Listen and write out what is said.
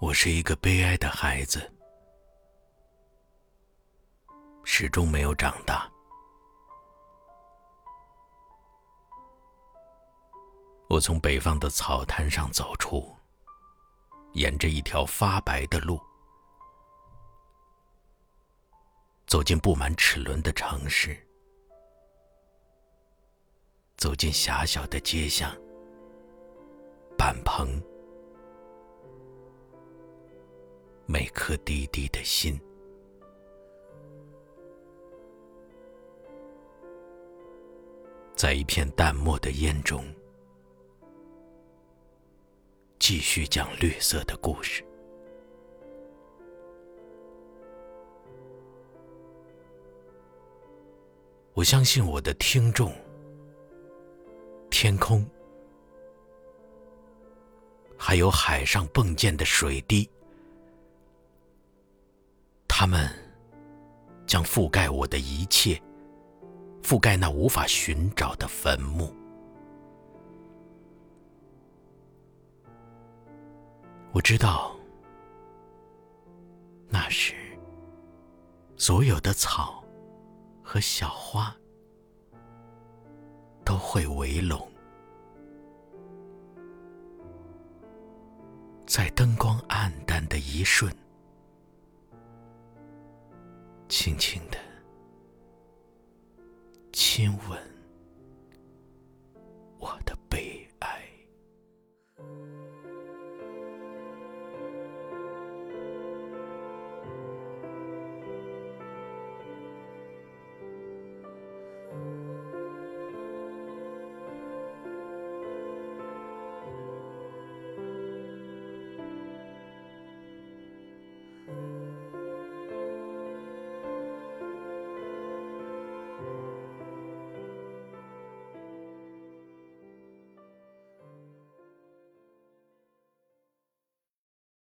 我是一个悲哀的孩子，始终没有长大。我从北方的草滩上走出，沿着一条发白的路，走进布满齿轮的城市，走进狭小的街巷。板棚，颗滴滴的心，在一片淡漠的烟中，继续讲绿色的故事。我相信我的听众，天空。还有海上迸溅的水滴，它们将覆盖我的一切，覆盖那无法寻找的坟墓。我知道，那时所有的草和小花都会围拢。在灯光暗淡的一瞬，轻轻的亲吻。